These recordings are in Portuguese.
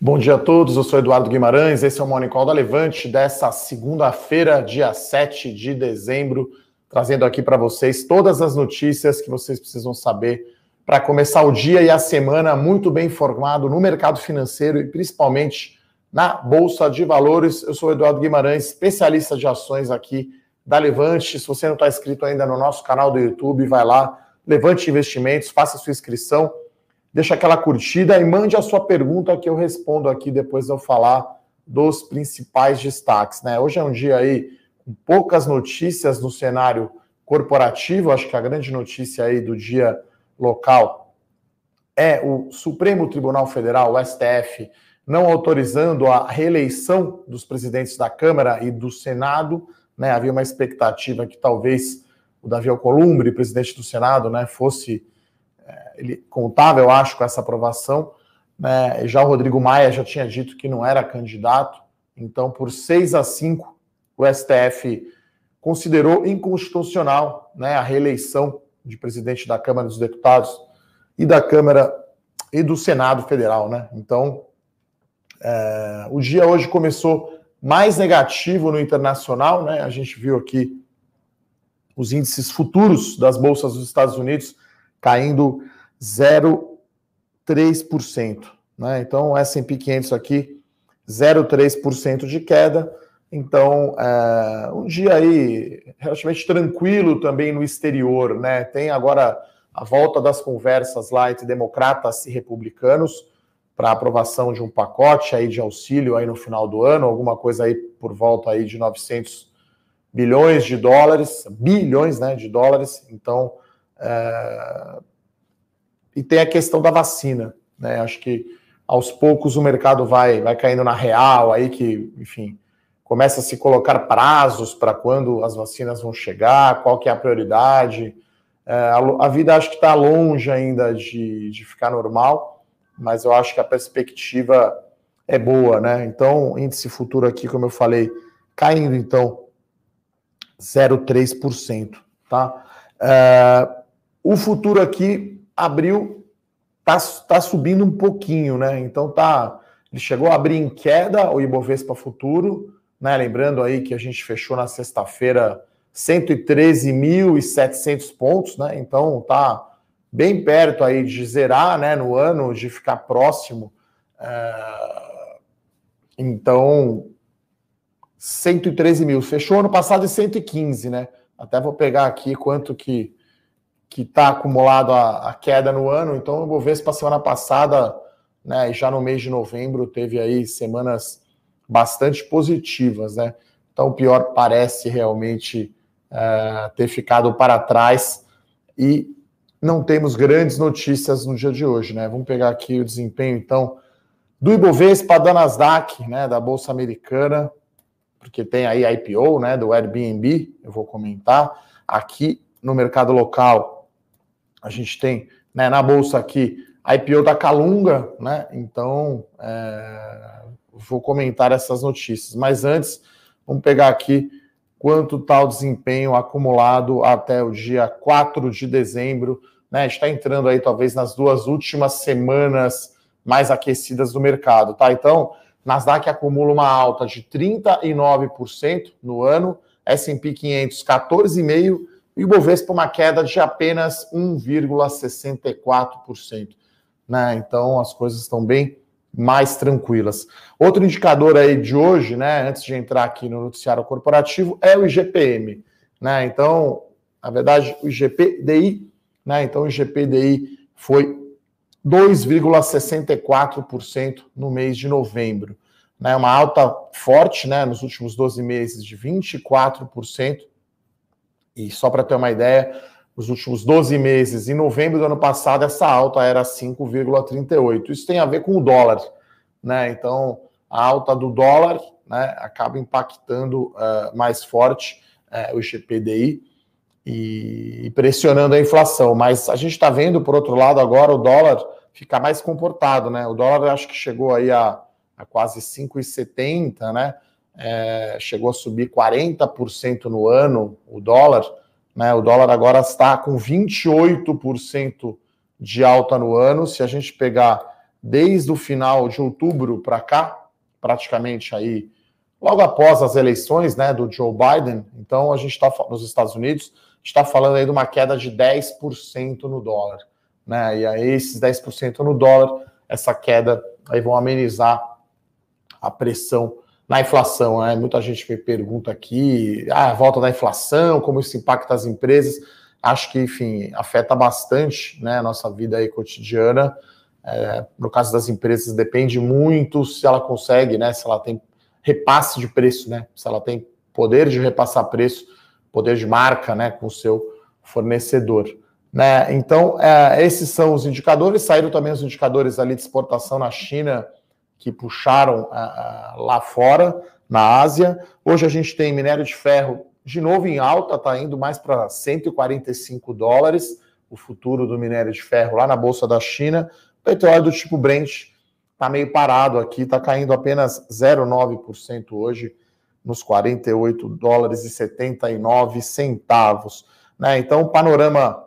Bom dia a todos, eu sou Eduardo Guimarães, esse é o Morning Call da Levante dessa segunda-feira, dia 7 de dezembro, trazendo aqui para vocês todas as notícias que vocês precisam saber para começar o dia e a semana muito bem informado no mercado financeiro e principalmente na Bolsa de Valores. Eu sou Eduardo Guimarães, especialista de ações aqui da Levante. Se você não está inscrito ainda no nosso canal do YouTube, vai lá, Levante Investimentos, faça sua inscrição deixa aquela curtida e mande a sua pergunta que eu respondo aqui depois de eu falar dos principais destaques. Né? Hoje é um dia aí com poucas notícias no cenário corporativo, acho que a grande notícia aí do dia local é o Supremo Tribunal Federal, o STF, não autorizando a reeleição dos presidentes da Câmara e do Senado. Né? Havia uma expectativa que talvez o Davi Alcolumbre, presidente do Senado, né, fosse ele contava, eu acho, com essa aprovação. Né? Já o Rodrigo Maia já tinha dito que não era candidato, então, por 6 a 5, o STF considerou inconstitucional né, a reeleição de presidente da Câmara dos Deputados e da Câmara e do Senado Federal. Né? Então, é, o dia hoje começou mais negativo no internacional, né? A gente viu aqui os índices futuros das bolsas dos Estados Unidos caindo 0,3%. Né? Então, o S&P 500 aqui, 0,3% de queda. Então, é, um dia aí relativamente tranquilo também no exterior, né? Tem agora a volta das conversas lá entre democratas e republicanos para aprovação de um pacote aí de auxílio aí no final do ano, alguma coisa aí por volta aí de 900 bilhões de dólares, bilhões, né, de dólares. Então, e tem a questão da vacina, né? Acho que aos poucos o mercado vai, vai caindo na real, aí que, enfim, começa a se colocar prazos para quando as vacinas vão chegar, qual que é a prioridade. É, a, a, vida acho que está longe ainda de, de ficar normal, mas eu acho que a perspectiva é boa, né? Então, índice futuro aqui, como eu falei, caindo então 0,3%, tá? É, o futuro aqui abriu, tá, tá subindo um pouquinho, né? Então tá, ele chegou a abrir em queda o Ibovespa Futuro, né? Lembrando aí que a gente fechou na sexta-feira 113.700 pontos, né? Então tá bem perto aí de zerar, né? No ano, de ficar próximo. É... Então, 113 mil. Fechou ano passado em 115, né? Até vou pegar aqui quanto que que está acumulado a, a, queda no ano. Então, o Bovespa, semana passada, né, já no mês de novembro, teve aí semanas bastante positivas, né? Então, o pior parece realmente é, ter ficado para trás e não temos grandes notícias no dia de hoje, né? Vamos pegar aqui o desempenho, então, do Ibovespa, da Nasdaq, né, da Bolsa Americana, porque tem aí a IPO, né, do Airbnb, eu vou comentar. Aqui no mercado local, a gente tem né, na bolsa aqui a IPO da Calunga, né? Então é, vou comentar essas notícias. Mas antes, vamos pegar aqui quanto está o desempenho acumulado até o dia 4 de dezembro. Né? Está entrando aí, talvez, nas duas últimas semanas mais aquecidas do mercado, tá? Então, Nasdaq acumula uma alta de 39% no ano, S&P 500 14,5%, e o Bovespa uma queda de apenas 1,64%. Né? Então as coisas estão bem mais tranquilas. Outro indicador aí de hoje, né, antes de entrar aqui no noticiário corporativo, é o IGPM. Né? Então, na verdade, o IGPDI, né? Então o IGPDI foi 2,64% no mês de novembro. Né? Uma alta forte né, nos últimos 12 meses de 24%. E só para ter uma ideia, nos últimos 12 meses, em novembro do ano passado, essa alta era 5,38. Isso tem a ver com o dólar, né? Então, a alta do dólar né, acaba impactando uh, mais forte uh, o GPDI e, e pressionando a inflação. Mas a gente está vendo, por outro lado, agora o dólar ficar mais comportado, né? O dólar acho que chegou aí a, a quase 5,70, né? É, chegou a subir 40% no ano, o dólar, né? O dólar agora está com 28% de alta no ano. Se a gente pegar desde o final de outubro para cá, praticamente aí logo após as eleições, né, do Joe Biden. Então a gente está nos Estados Unidos, está falando aí de uma queda de 10% no dólar, né? E aí esses 10% no dólar, essa queda aí vão amenizar a pressão na inflação, né? Muita gente me pergunta aqui, ah, a volta da inflação, como isso impacta as empresas. Acho que, enfim, afeta bastante, né, a nossa vida aí cotidiana. É, no caso das empresas, depende muito se ela consegue, né? Se ela tem repasse de preço, né? Se ela tem poder de repassar preço, poder de marca, né, com o seu fornecedor. Né? Então, é, esses são os indicadores. Saíram também os indicadores ali de exportação na China, que puxaram lá fora, na Ásia. Hoje a gente tem minério de ferro de novo em alta, está indo mais para 145 dólares, o futuro do minério de ferro lá na Bolsa da China. Petróleo do tipo Brent está meio parado aqui, está caindo apenas 0,9% hoje, nos 48 dólares e 79 centavos. Né? Então, o panorama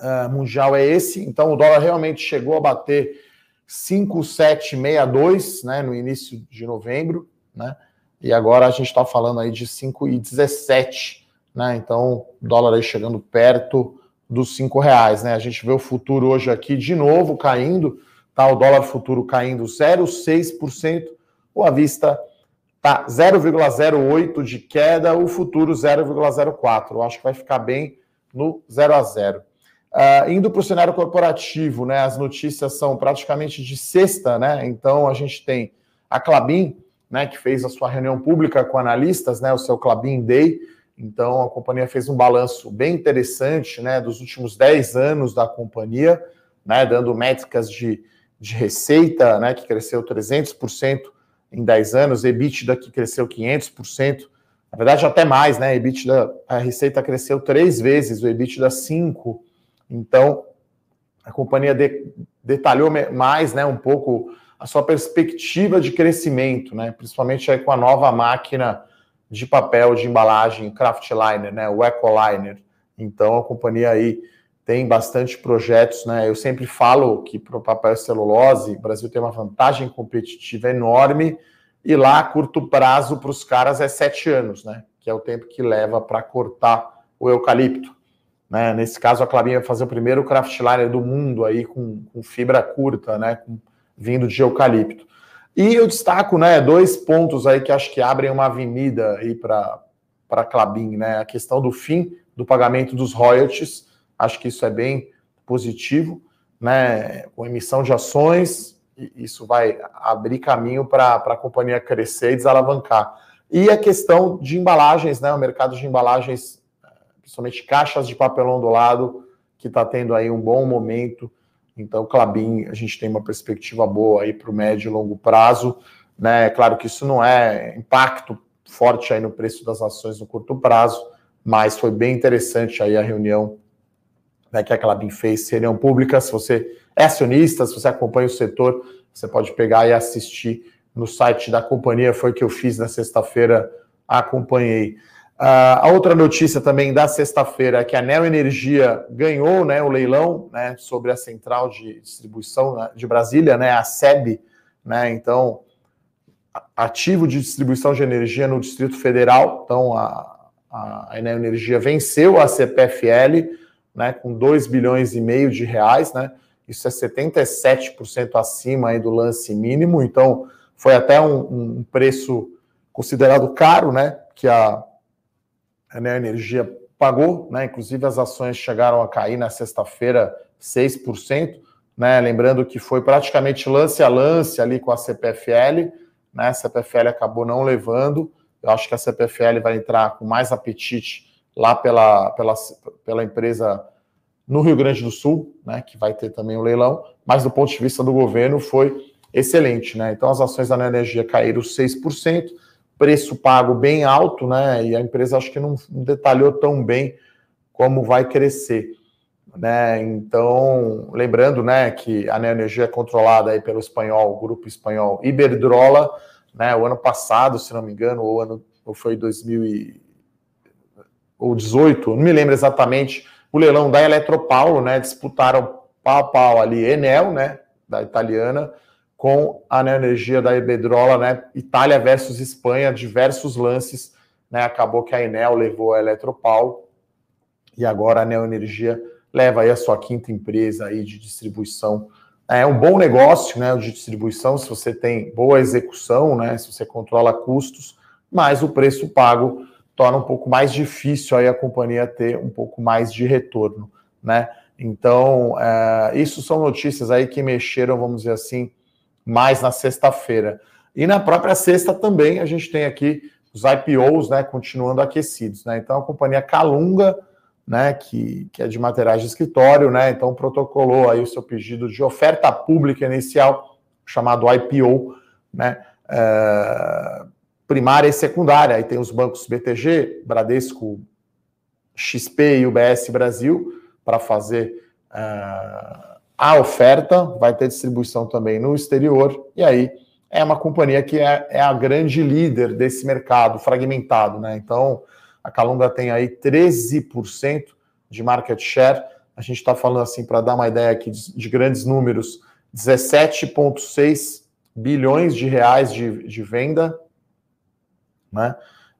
uh, mundial é esse. Então, o dólar realmente chegou a bater 5,762 né, no início de novembro, né? E agora a gente está falando aí de 5,17, né? Então, dólar aí chegando perto dos cinco reais, né? A gente vê o futuro hoje aqui de novo caindo, tá? O dólar futuro caindo 0,6%, o à vista tá 0,08 de queda, o futuro 0,04. Eu acho que vai ficar bem no 0 a 0. Uh, indo para o cenário corporativo, né? As notícias são praticamente de sexta, né? Então a gente tem a Clabin, né, que fez a sua reunião pública com analistas, né, o seu Clabin Day. Então a companhia fez um balanço bem interessante, né, dos últimos 10 anos da companhia, né, dando métricas de, de receita, né, que cresceu 300% em 10 anos, EBITDA que cresceu 500%, na verdade até mais, né, EBITDA, a receita cresceu três vezes, o EBITDA 5, então, a companhia de, detalhou mais, né, um pouco a sua perspectiva de crescimento, né, principalmente aí com a nova máquina de papel de embalagem Craftliner, né, o Ecoliner. Então, a companhia aí tem bastante projetos, né? Eu sempre falo que para o papel celulose, o Brasil tem uma vantagem competitiva enorme e lá, curto prazo para os caras é sete anos, né? Que é o tempo que leva para cortar o eucalipto. Né? Nesse caso, a Clabin vai fazer o primeiro craftliner do mundo aí com, com fibra curta, né? Com, vindo de eucalipto. E eu destaco né, dois pontos aí que acho que abrem uma avenida aí para a Clabin, né? A questão do fim do pagamento dos royalties, acho que isso é bem positivo, né? Com emissão de ações, isso vai abrir caminho para a companhia crescer e desalavancar. E a questão de embalagens, né? O mercado de embalagens principalmente caixas de papelão do lado, que está tendo aí um bom momento. Então, Clabin, a gente tem uma perspectiva boa aí para o médio e longo prazo. Né? É claro que isso não é impacto forte aí no preço das ações no curto prazo, mas foi bem interessante aí a reunião né, que a Clabin fez, reunião pública. Se você é acionista, se você acompanha o setor, você pode pegar e assistir no site da companhia. Foi o que eu fiz na sexta-feira, acompanhei. Uh, a outra notícia também da sexta-feira é que a Neo Energia ganhou né, o leilão né, sobre a central de distribuição né, de Brasília, né, a SEB, né, então ativo de distribuição de energia no Distrito Federal. Então a, a, a Neo Energia venceu a CPFL né, com 2 bilhões e meio de reais, né? Isso é 77% acima aí do lance mínimo, então foi até um, um preço considerado caro, né? Que a a Energia pagou, né? Inclusive as ações chegaram a cair na sexta-feira 6%, né? Lembrando que foi praticamente lance a lance ali com a CPFL, né? A CPFL acabou não levando. Eu acho que a CPFL vai entrar com mais apetite lá pela, pela, pela empresa no Rio Grande do Sul, né? Que vai ter também o um leilão, mas do ponto de vista do governo foi excelente, né? Então as ações da Neo Energia caíram 6% preço pago bem alto, né? E a empresa acho que não detalhou tão bem como vai crescer. Né? Então, lembrando né, que a Neoenergia é controlada aí pelo espanhol, grupo espanhol Iberdrola, né? O ano passado, se não me engano, ou ano ou foi 2018, não me lembro exatamente, o leilão da Eletropaulo, né? Disputaram pau a pau ali Enel, né? da italiana, com a Neoenergia da Iberdrola, né? Itália versus Espanha, diversos lances, né? Acabou que a Enel levou a Eletropaulo e agora a Neoenergia leva aí a sua quinta empresa aí de distribuição. É um bom negócio, né, de distribuição, se você tem boa execução, né, se você controla custos, mas o preço pago torna um pouco mais difícil aí a companhia ter um pouco mais de retorno, né? Então, é, isso são notícias aí que mexeram, vamos dizer assim, mais na sexta-feira. E na própria sexta também a gente tem aqui os IPOs, né, continuando aquecidos, né? Então a companhia Calunga, né, que, que é de materiais de escritório, né? Então protocolou aí o seu pedido de oferta pública inicial, chamado IPO, né? É, primária e secundária. Aí tem os bancos BTG, Bradesco, XP e UBS Brasil para fazer uh, a oferta. Vai ter distribuição também no exterior. E aí é uma companhia que é, é a grande líder desse mercado fragmentado, né? Então a Calunga tem aí 13% de market share. A gente está falando assim para dar uma ideia aqui de, de grandes números: 17,6 bilhões de reais de, de venda né?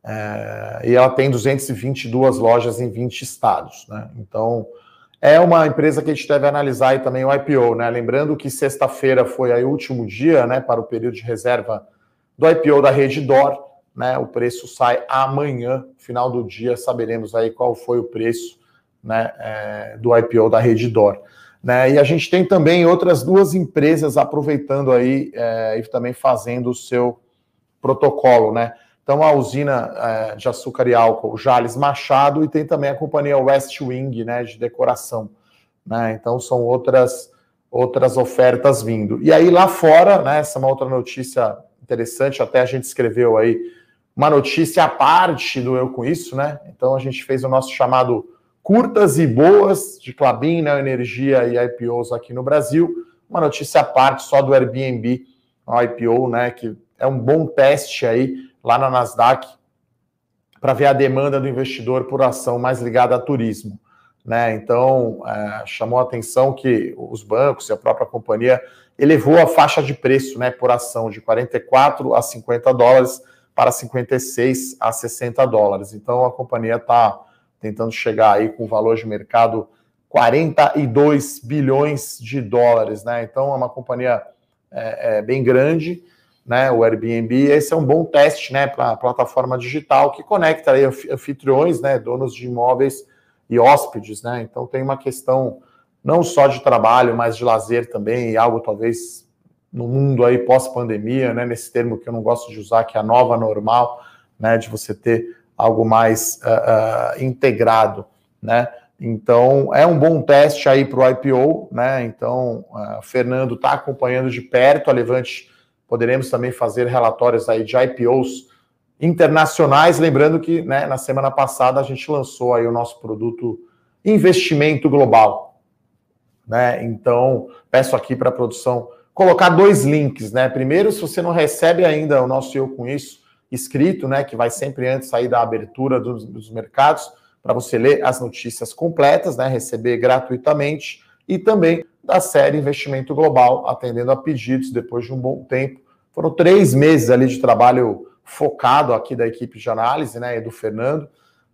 É, e ela tem 222 lojas em 20 estados, né? Então, é uma empresa que a gente deve analisar aí também o IPO, né? Lembrando que sexta-feira foi aí o último dia, né, para o período de reserva do IPO da Rede Dor, né? O preço sai amanhã, final do dia, saberemos aí qual foi o preço, né, é, do IPO da Rede Dor. Né, e a gente tem também outras duas empresas aproveitando aí é, e também fazendo o seu protocolo, né? Então, a usina é, de açúcar e álcool Jales Machado e tem também a companhia West Wing, né, de decoração. Né? Então, são outras, outras ofertas vindo. E aí, lá fora, né, essa é uma outra notícia interessante, até a gente escreveu aí uma notícia à parte do Eu Com Isso, né? Então, a gente fez o nosso chamado Curtas e Boas de Clabin, né, Energia e IPOs aqui no Brasil. Uma notícia à parte só do Airbnb, IPO, né, que é um bom teste aí lá na Nasdaq para ver a demanda do investidor por ação mais ligada a turismo. Né? Então, é, chamou a atenção que os bancos e a própria companhia elevou a faixa de preço né, por ação de 44 a 50 dólares para 56 a 60 dólares. Então, a companhia está tentando chegar aí com valor de mercado 42 bilhões de dólares. Né? Então, é uma companhia é, é, bem grande né, o Airbnb, esse é um bom teste, né, para a plataforma digital que conecta aí anfitriões, né, donos de imóveis e hóspedes, né, então tem uma questão não só de trabalho, mas de lazer também, e algo talvez no mundo aí pós-pandemia, né, nesse termo que eu não gosto de usar, que é a nova normal, né, de você ter algo mais uh, uh, integrado, né, então é um bom teste aí para o IPO, né, então uh, Fernando está acompanhando de perto a Levante Poderemos também fazer relatórios aí de IPOs internacionais, lembrando que né, na semana passada a gente lançou aí o nosso produto Investimento Global. Né? Então, peço aqui para a produção colocar dois links, né? Primeiro, se você não recebe ainda o nosso Eu Com Isso escrito, né? Que vai sempre antes sair da abertura dos, dos mercados, para você ler as notícias completas, né? Receber gratuitamente e também da série Investimento Global, atendendo a pedidos depois de um bom tempo. Foram três meses ali de trabalho focado aqui da equipe de análise, né, e do Fernando,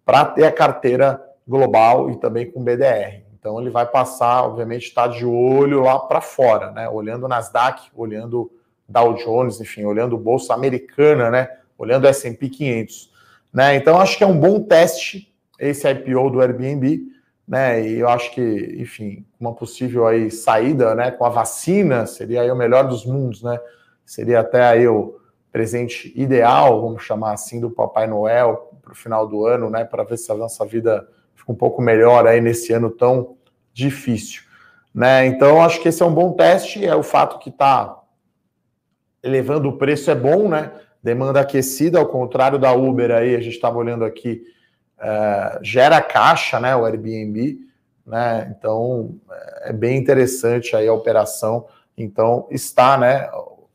para ter a carteira global e também com BDR. Então ele vai passar, obviamente, estar tá de olho lá para fora, né, olhando Nasdaq, olhando Dow Jones, enfim, olhando Bolsa Americana, né, olhando S&P 500, né. Então acho que é um bom teste esse IPO do Airbnb né? E eu acho que, enfim, uma possível aí saída, né, com a vacina seria aí o melhor dos mundos, né? Seria até aí o presente ideal, vamos chamar assim, do Papai Noel para o final do ano, né? Para ver se a nossa vida fica um pouco melhor aí nesse ano tão difícil, né? Então acho que esse é um bom teste, é o fato que está elevando o preço é bom, né? Demanda aquecida, ao contrário da Uber aí, a gente estava olhando aqui é, gera caixa, né, o Airbnb, né, então é bem interessante aí a operação, então está, né,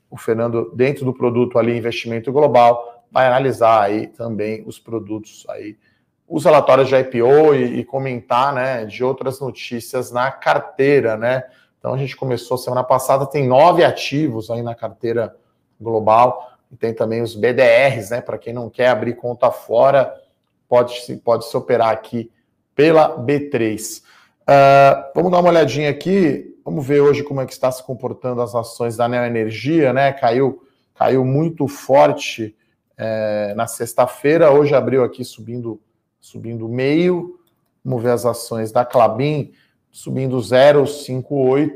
o Fernando dentro do produto ali investimento global vai analisar aí também os produtos aí, os relatórios de IPO e, e comentar, né, de outras notícias na carteira, né, Então a gente começou semana passada, tem nove ativos aí na carteira global, e tem também os BDRs, né? Para quem não quer abrir conta fora, pode, pode se operar aqui pela B3. Uh, ah, vamos dar uma olhadinha aqui, vamos ver hoje como é que está se comportando as ações da Neoenergia, né? Caiu, caiu muito forte é, na sexta-feira, hoje abriu aqui subindo, subindo meio. Vamos ver as ações da Clabin subindo 0,58.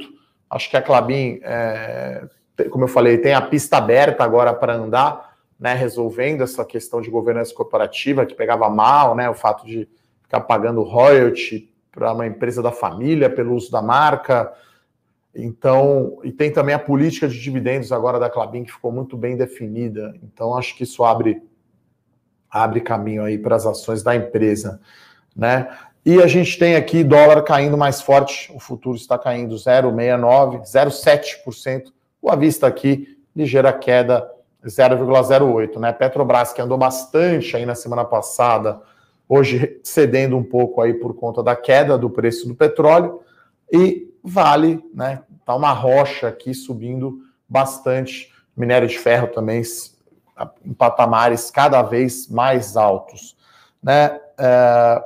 Acho que a Clabin, é, como eu falei, tem a pista aberta agora para andar, né, resolvendo essa questão de governança corporativa que pegava mal, né, o fato de ficar pagando royalty para uma empresa da família pelo uso da marca. Então, e tem também a política de dividendos agora da Clabin que ficou muito bem definida. Então, acho que isso abre abre caminho aí para as ações da empresa, né? E a gente tem aqui dólar caindo mais forte, o futuro está caindo 0,69, 0,7%. O à vista aqui, ligeira queda 0,08, né? Petrobras que andou bastante aí na semana passada, hoje cedendo um pouco aí por conta da queda do preço do petróleo e Vale, né? Tá uma rocha aqui subindo bastante. Minério de ferro também em patamares cada vez mais altos, né? É,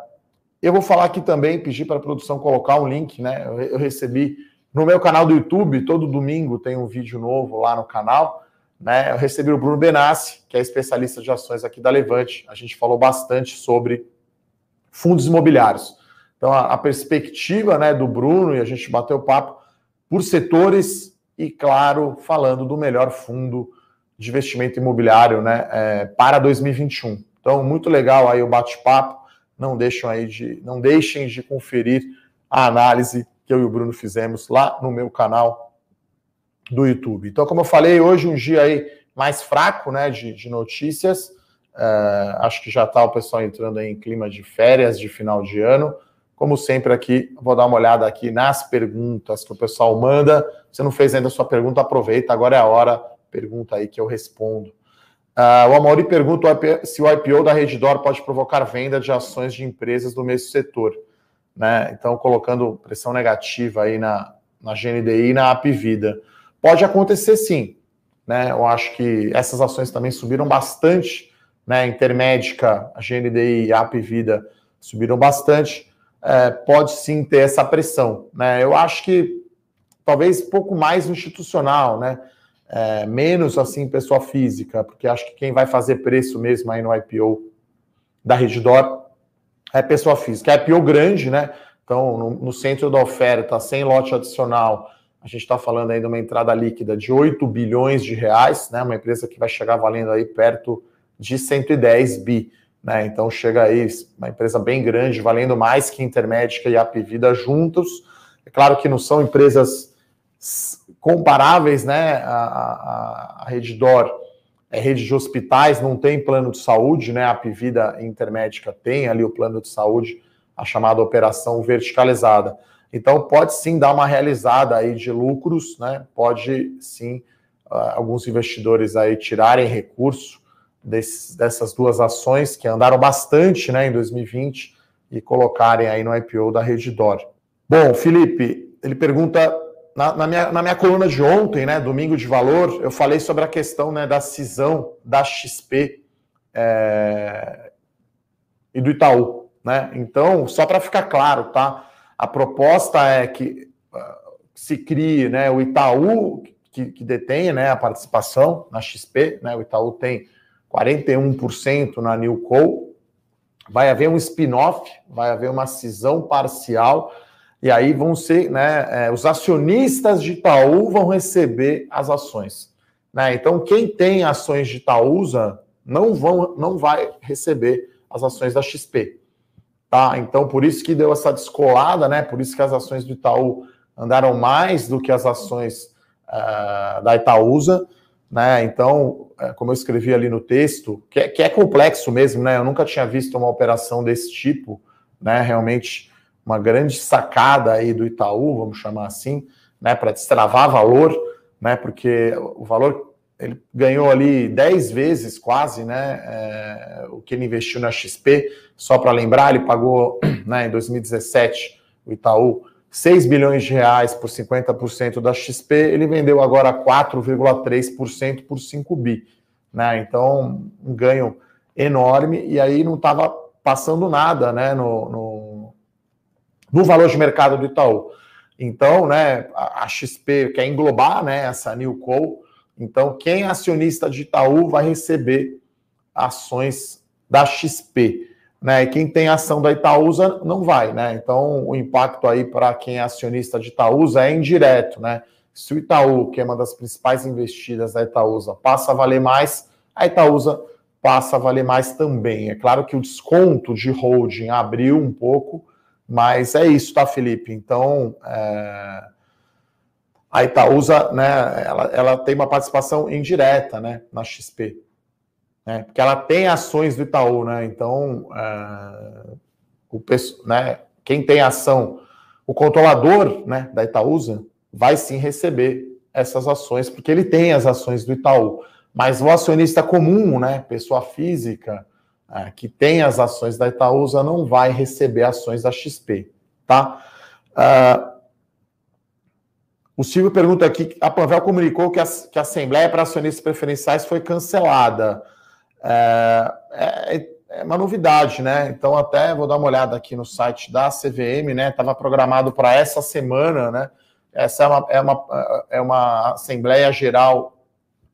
eu vou falar aqui também, pedir para a produção colocar um link, né? Eu, recebi no meu canal do YouTube, todo domingo tem um vídeo novo lá no canal. Né, eu recebi o Bruno Benassi, que é especialista de ações aqui da Levante. A gente falou bastante sobre fundos imobiliários. Então, a, a perspectiva né, do Bruno, e a gente bateu papo por setores e, claro, falando do melhor fundo de investimento imobiliário né, é, para 2021. Então, muito legal aí o bate-papo. Não deixem aí de, não deixem de conferir a análise que eu e o Bruno fizemos lá no meu canal do YouTube. Então, como eu falei, hoje um dia aí mais fraco, né, de, de notícias. Uh, acho que já está o pessoal entrando em clima de férias de final de ano. Como sempre aqui, vou dar uma olhada aqui nas perguntas que o pessoal manda. Se não fez ainda a sua pergunta, aproveita, agora é a hora. Pergunta aí que eu respondo. Uh, o Amaury pergunta se o IPO da Redditor pode provocar venda de ações de empresas do mesmo setor. Né? Então, colocando pressão negativa aí na, na GNDI e na Apvida. Pode acontecer sim. Né? Eu acho que essas ações também subiram bastante. Né? Intermédica, a GNDI e a Apvida subiram bastante é, pode sim ter essa pressão. Né? Eu acho que talvez pouco mais institucional, né? É, menos assim pessoa física, porque acho que quem vai fazer preço mesmo aí no IPO da Redditor é pessoa física. É IPO grande, né? Então, no, no centro da oferta, sem lote adicional, a gente está falando aí de uma entrada líquida de 8 bilhões de reais, né? Uma empresa que vai chegar valendo aí perto de 110 bi. Né? Então chega aí uma empresa bem grande, valendo mais que Intermédica e Apivida juntos. É claro que não são empresas comparáveis, né? A, a, a Redditor é rede de hospitais, não tem plano de saúde, né? A Apivida Intermédica tem ali o plano de saúde, a chamada operação verticalizada. Então pode sim dar uma realizada aí de lucros, né? Pode sim uh, alguns investidores aí tirarem recurso desse, dessas duas ações que andaram bastante né, em 2020 e colocarem aí no IPO da Redditor. Bom, Felipe, ele pergunta na, na, minha, na minha coluna de ontem, né, Domingo de Valor, eu falei sobre a questão né, da cisão da XP é, e do Itaú. Né? Então, só para ficar claro, tá? A proposta é que uh, se crie né, o Itaú, que, que detém né, a participação na XP, né, o Itaú tem 41% na Newco. Vai haver um spin-off, vai haver uma cisão parcial, e aí vão ser, né, é, os acionistas de Itaú vão receber as ações. Né? Então, quem tem ações de Itaúsa não, vão, não vai receber as ações da XP. Tá? Então, por isso que deu essa descolada, né? Por isso que as ações do Itaú andaram mais do que as ações uh, da Itaúsa. Né? Então, é, como eu escrevi ali no texto, que é, que é, complexo mesmo, né? Eu nunca tinha visto uma operação desse tipo, né? Realmente uma grande sacada aí do Itaú, vamos chamar assim, né? Para destravar valor, né? Porque o valor ele ganhou ali 10 vezes quase, né? É, o que ele investiu na XP. Só para lembrar, ele pagou, né? Em 2017, o Itaú 6 bilhões de reais por 50% da XP, ele vendeu agora 4,3% por 5 bi. Né? Então, um ganho enorme, e aí não estava passando nada né, no, no, no, valor de mercado do Itaú. Então, né, a, XP quer englobar né, essa Newco, então quem é acionista de Itaú vai receber ações da XP. Né? E quem tem ação da Itaúsa não vai, né? Então o impacto aí para quem é acionista de Itaúsa é indireto, né? Se o Itaú, que é uma das principais investidas da Itaúsa, passa a valer mais, a Itaúsa passa a valer mais também. É claro que o desconto de holding abriu um pouco, mas é isso, tá, Felipe? Então, é... a Itaúsa, né, ela, ela tem uma participação indireta, né, na XP né? Porque ela tem ações do Itaú, né? Então, uh, o, né, quem tem ação, o controlador né, da Itaúsa vai sim receber essas ações, porque ele tem as ações do Itaú. Mas o acionista comum, né, pessoa física, uh, que tem as ações da Itaúsa, não vai receber ações da XP, tá? Uh, o Silvio pergunta aqui: a Panvel comunicou que a, que a Assembleia para Acionistas Preferenciais foi cancelada. É, é, é, uma novidade, né? Então, até vou dar uma olhada aqui no site da CVM, né? Estava programado para essa semana, né? Essa é uma, é uma, é uma Assembleia Geral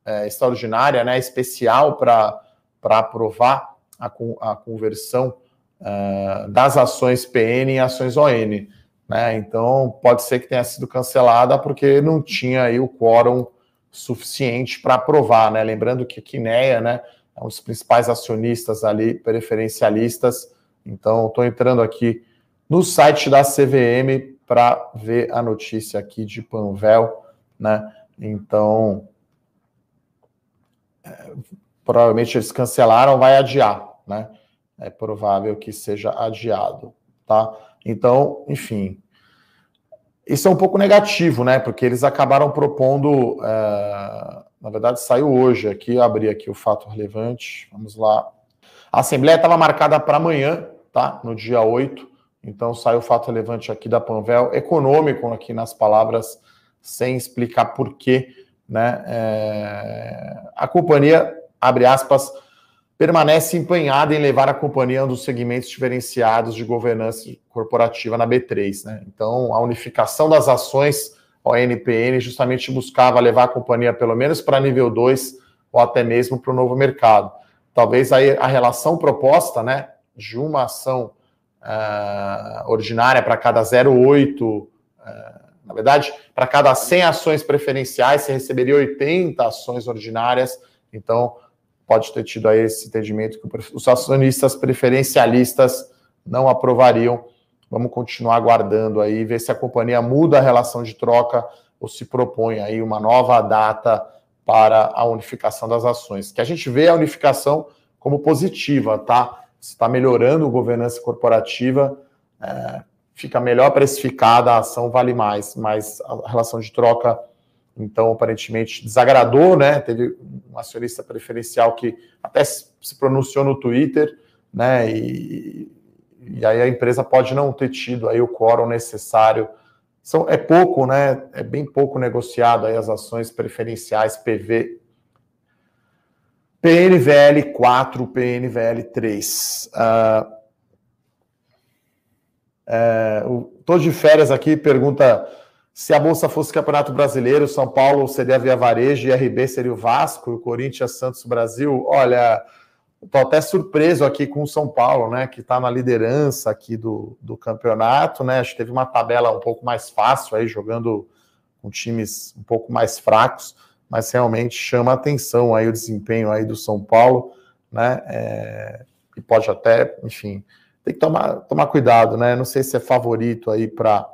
é, Extraordinária, né? Especial para aprovar a, a conversão é, das ações PN em ações ON. Né? Então, pode ser que tenha sido cancelada porque não tinha aí o quórum suficiente para aprovar, né? Lembrando que a Quineia, né? é um dos principais acionistas ali, preferencialistas. Então, estou entrando aqui no site da CVM para ver a notícia aqui de Panvel, né? Então, é, provavelmente eles cancelaram, vai adiar, né? É provável que seja adiado, tá? Então, enfim, isso é um pouco negativo, né? Porque eles acabaram propondo é, na verdade, saiu hoje aqui, abri aqui o fato relevante. Vamos lá. A Assembleia estava marcada para amanhã, tá? No dia 8. Então saiu o fato relevante aqui da Panvel, econômico aqui nas palavras, sem explicar por quê, né? É... A companhia, abre aspas, permanece empenhada em levar a companhia a um dos segmentos diferenciados de governança corporativa na B3, né? Então, a unificação das ações o NPN justamente buscava levar a companhia pelo menos para nível 2 ou até mesmo para o novo mercado. Talvez aí a relação proposta, né, de uma ação uh, ordinária para cada 0,8, uh, eh, na verdade, para cada 100 ações preferenciais, você receberia 80 ações ordinárias, então pode ter tido aí esse entendimento que os acionistas preferencialistas não aprovariam Vamos continuar aguardando aí, ver se a companhia muda a relação de troca ou se propõe aí uma nova data para a unificação das ações. Que a gente vê a unificação como positiva, tá? Está melhorando a governança corporativa, é, fica melhor precificada, a ação vale mais, mas a relação de troca, então, aparentemente desagradou, né? Teve um acionista preferencial que até se pronunciou no Twitter, né? E e aí a empresa pode não ter tido aí o quórum necessário. São, é pouco, né? É bem pouco negociado aí as ações preferenciais PV. PNVL 4, PNVL 3. Uh, é, o, tô de férias aqui, pergunta se a Bolsa fosse Campeonato Brasileiro, São Paulo seria a Via Varejo, IRB seria o Vasco, Corinthians Santos Brasil. Olha, Estou até surpreso aqui com o São Paulo, né? Que está na liderança aqui do, do campeonato, né? Acho que teve uma tabela um pouco mais fácil aí, jogando com times um pouco mais fracos, mas realmente chama atenção aí o desempenho aí do São Paulo, né? É, e pode até, enfim, tem que tomar, tomar cuidado, né? Não sei se é favorito aí para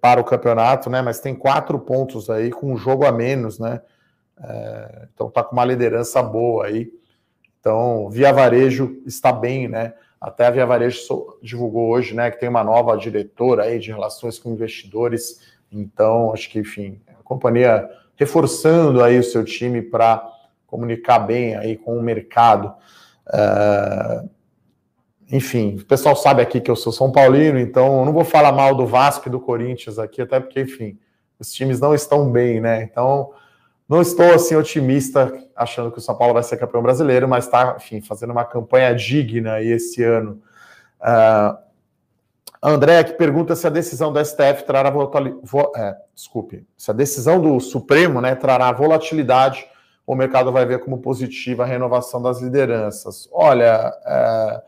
para o campeonato, né? Mas tem quatro pontos aí com um jogo a menos, né? É, então tá com uma liderança boa aí. Então, Via Varejo está bem, né? Até a Via Varejo divulgou hoje, né, que tem uma nova diretora aí de relações com investidores. Então, acho que, enfim, a companhia reforçando aí o seu time para comunicar bem aí com o mercado. Uh, enfim, o pessoal sabe aqui que eu sou São Paulino, então eu não vou falar mal do Vasco e do Corinthians aqui, até porque, enfim, os times não estão bem, né? Então, não estou assim otimista achando que o São Paulo vai ser campeão brasileiro, mas está, enfim, fazendo uma campanha digna aí esse ano. Uh, André que pergunta se a decisão do STF trará. É, desculpe, se a decisão do Supremo né, trará volatilidade, o mercado vai ver como positiva a renovação das lideranças. Olha, é,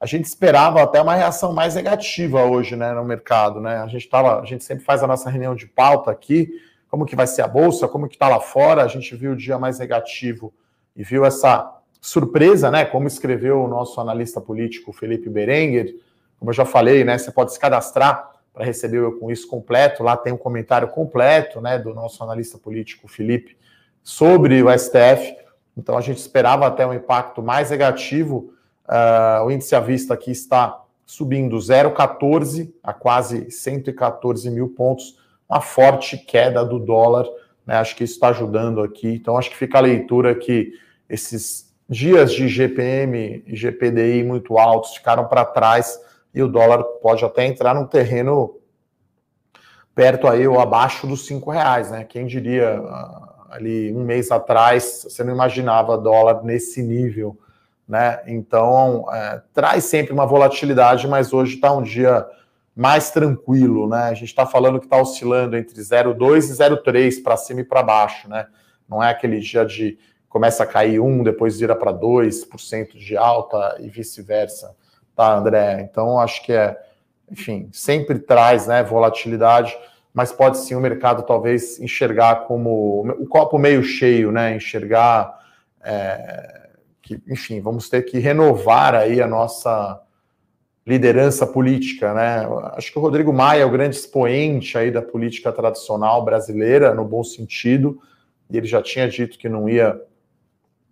a gente esperava até uma reação mais negativa hoje né, no mercado. Né? A, gente tava, a gente sempre faz a nossa reunião de pauta aqui, como que vai ser a Bolsa, como que está lá fora, a gente viu o dia mais negativo e viu essa surpresa, né? Como escreveu o nosso analista político Felipe Berenguer, como eu já falei, né? Você pode se cadastrar para receber o com isso completo. Lá tem um comentário completo, né, do nosso analista político Felipe sobre o STF. Então a gente esperava até um impacto mais negativo. Uh, o índice à vista aqui está subindo 0,14 a quase 114 mil pontos, uma forte queda do dólar. Né? Acho que isso está ajudando aqui. Então acho que fica a leitura que esses dias de GPM e GPDI muito altos ficaram para trás e o dólar pode até entrar num terreno perto aí ou abaixo dos cinco reais, né? Quem diria ah, ali um mês atrás você não imaginava dólar nesse nível, né? Então é, traz sempre uma volatilidade, mas hoje está um dia mais tranquilo, né? A gente está falando que está oscilando entre 0,2 e 0,3 para cima e para baixo, né? Não é aquele dia de começa a cair 1, depois vira para 2% de alta e vice-versa tá, André? Então, acho que é, enfim, sempre traz né, volatilidade, mas pode sim o mercado talvez enxergar como o copo meio cheio, né? Enxergar é, que, enfim, vamos ter que renovar aí a nossa liderança política, né? Acho que o Rodrigo Maia é o grande expoente aí da política tradicional brasileira, no bom sentido, e ele já tinha dito que não ia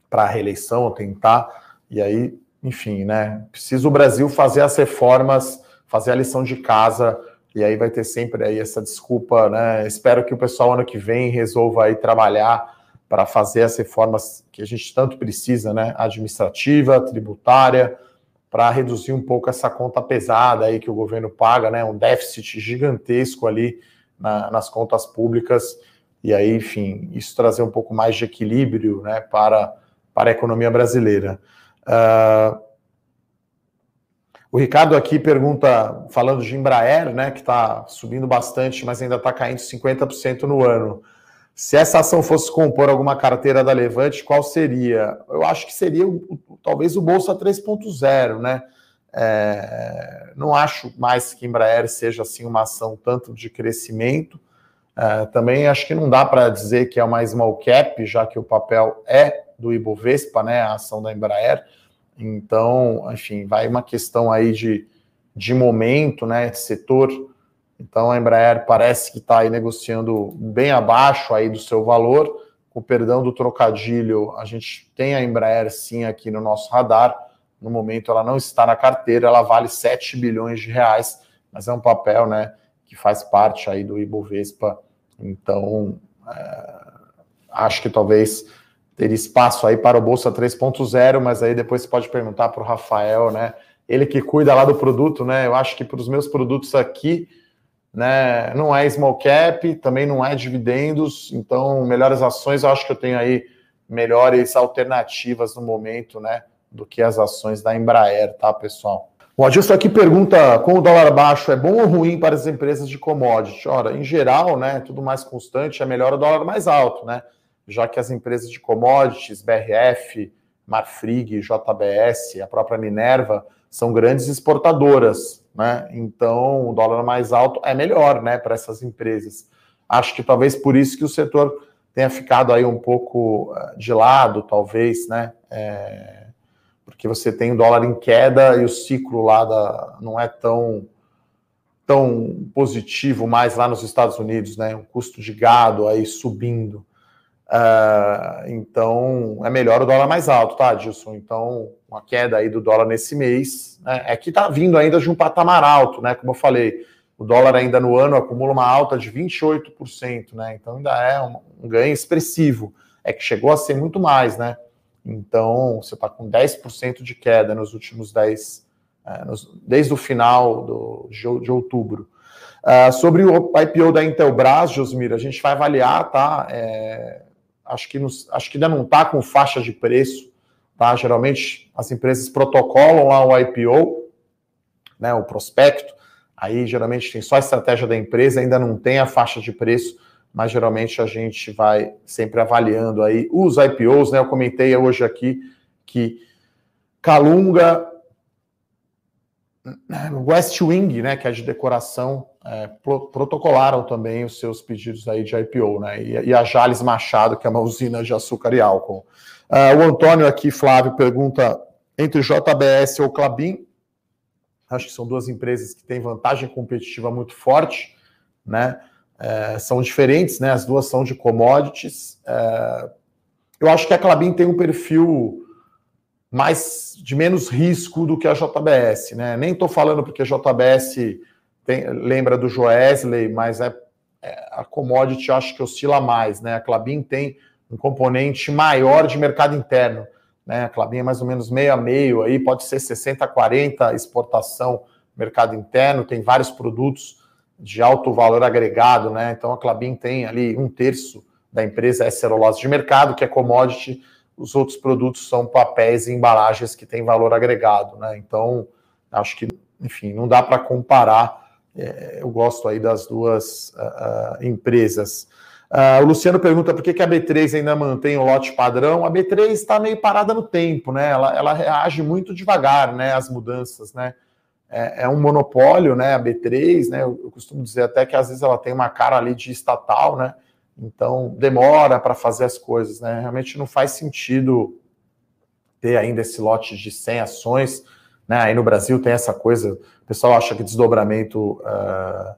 para a reeleição, tentar, e aí enfim, né? Precisa o Brasil fazer as reformas, fazer a lição de casa, e aí vai ter sempre aí essa desculpa, né? Espero que o pessoal ano que vem resolva aí trabalhar para fazer as reformas que a gente tanto precisa, né? Administrativa, tributária, para reduzir um pouco essa conta pesada aí que o governo paga, né? Um déficit gigantesco ali na, nas contas públicas. E aí, enfim, isso trazer um pouco mais de equilíbrio, né? Para, para a economia brasileira. Uh, o Ricardo aqui pergunta, falando de Embraer, né, que está subindo bastante, mas ainda está caindo 50% no ano. Se essa ação fosse compor alguma carteira da Levante, qual seria? Eu acho que seria talvez o Bolsa 3.0, né? É, não acho mais que Embraer seja assim uma ação tanto de crescimento. É, também acho que não dá para dizer que é uma small cap, já que o papel é do Ibovespa, né? A ação da Embraer. Então, enfim, vai uma questão aí de, de momento, né, setor. Então, a Embraer parece que está aí negociando bem abaixo aí do seu valor. Com perdão do trocadilho, a gente tem a Embraer sim aqui no nosso radar. No momento, ela não está na carteira, ela vale 7 bilhões de reais, mas é um papel, né, que faz parte aí do Ibovespa. Então, é, acho que talvez ter espaço aí para o Bolsa 3.0, mas aí depois você pode perguntar para o Rafael, né? Ele que cuida lá do produto, né? Eu acho que para os meus produtos aqui, né, não é small cap, também não é dividendos, então melhores ações, eu acho que eu tenho aí melhores alternativas no momento, né, do que as ações da Embraer, tá, pessoal? O Adilson aqui pergunta: com o dólar baixo, é bom ou ruim para as empresas de commodity? Ora, em geral, né, tudo mais constante, é melhor o dólar mais alto, né? já que as empresas de commodities, BRF, Marfrig, JBS, a própria Minerva, são grandes exportadoras, né? Então, o dólar mais alto é melhor, né, para essas empresas. Acho que talvez por isso que o setor tenha ficado aí um pouco eh, de lado, talvez, né? É, porque você tem o dólar em queda e o ciclo lá da, não é tão tão positivo mais lá nos Estados Unidos, né? O custo de gado aí subindo. Uh, então é melhor o dólar mais alto, tá, Dilson? Então, uma queda aí do dólar nesse mês, né? É que tá vindo ainda de um patamar alto, né? Como eu falei, o dólar ainda no ano acumula uma alta de 28%, né? Então ainda é um, um ganho expressivo. É que chegou a ser muito mais, né? Então, você está com 10% de queda nos últimos 10 é, nos, desde o final do, de, de outubro. Uh, sobre o IPO da Intelbras, Josmir, a gente vai avaliar, tá? É, acho, que nos, acho que ainda não está com faixa de preço, tá? Geralmente as empresas protocolam lá o IPO, né, o prospecto, aí geralmente tem só a estratégia da empresa, ainda não tem a faixa de preço, mas geralmente a gente vai sempre avaliando aí os IPOs, né? Eu comentei hoje aqui que Calunga, West Wing, né, que é de decoração, é, protocolaram também os seus pedidos aí de IPO, né? E, e, a Jales Machado, que é uma usina de açúcar e álcool. Uh, o Antônio aqui, Flávio, pergunta entre JBS ou Clabin. Acho que são duas empresas que têm vantagem competitiva muito forte, né? É, são diferentes, né? As duas são de commodities. É, eu acho que a Clabin tem um perfil mais de menos risco do que a JBS, né? Nem estou falando porque a JBS tem, lembra do Joesley, mas é, é, a commodity acho que oscila mais, né? A Clabin tem um componente maior de mercado interno, né? A Clabin é mais ou menos meio a meio aí, pode ser 60 40 exportação mercado interno, tem vários produtos de alto valor agregado, né? Então a Clabin tem ali um terço da empresa é celulose de mercado, que é commodity, os outros produtos são papéis e embalagens que têm valor agregado, né? Então, acho que, enfim, não dá para comparar. É, eu gosto aí das duas uh, empresas. Uh, o Luciano pergunta por que, a B3 ainda mantém o lote padrão. A B3 está meio parada no tempo, né? Ela, ela reage muito devagar, né? Às mudanças, né? É, é, um monopólio, né? A B3, né? Eu, eu costumo dizer até que às vezes ela tem uma cara ali de estatal, né? Então, demora para fazer as coisas, né? Realmente não faz sentido ter ainda esse lote de 100 ações, né? Aí no Brasil tem essa coisa, o pessoal acha que desdobramento uh,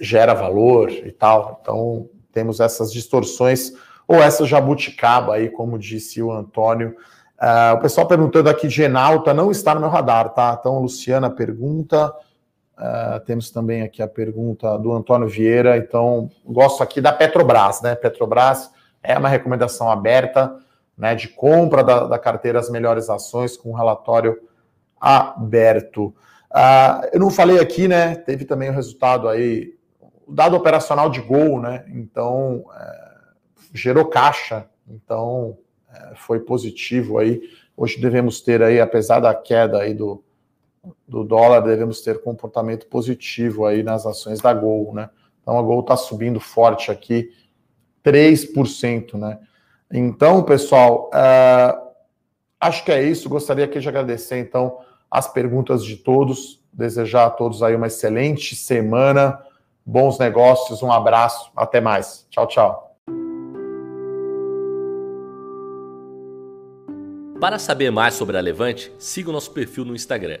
gera valor e tal, então temos essas distorções, ou essa jabuticaba aí, como disse o Antônio. Uh, o pessoal perguntando aqui de Enalta, não está no meu radar, tá? Então, Luciana pergunta, Uh, temos também aqui a pergunta do Antônio Vieira. Então, gosto aqui da Petrobras, né? Petrobras é uma recomendação aberta né, de compra da, da carteira As Melhores Ações com relatório aberto. Uh, eu não falei aqui, né? Teve também o resultado aí, o dado operacional de Gol, né? Então, é, gerou caixa, então é, foi positivo aí. Hoje devemos ter aí, apesar da queda aí do, do dólar, devemos ter comportamento positivo aí nas ações da Gol, né? Então a Gol está subindo forte aqui, 3%, né? Então, pessoal, uh, acho que é isso. Gostaria aqui de agradecer, então, as perguntas de todos, desejar a todos aí uma excelente semana, bons negócios, um abraço, até mais. Tchau, tchau. Para saber mais sobre a Levante, siga o nosso perfil no Instagram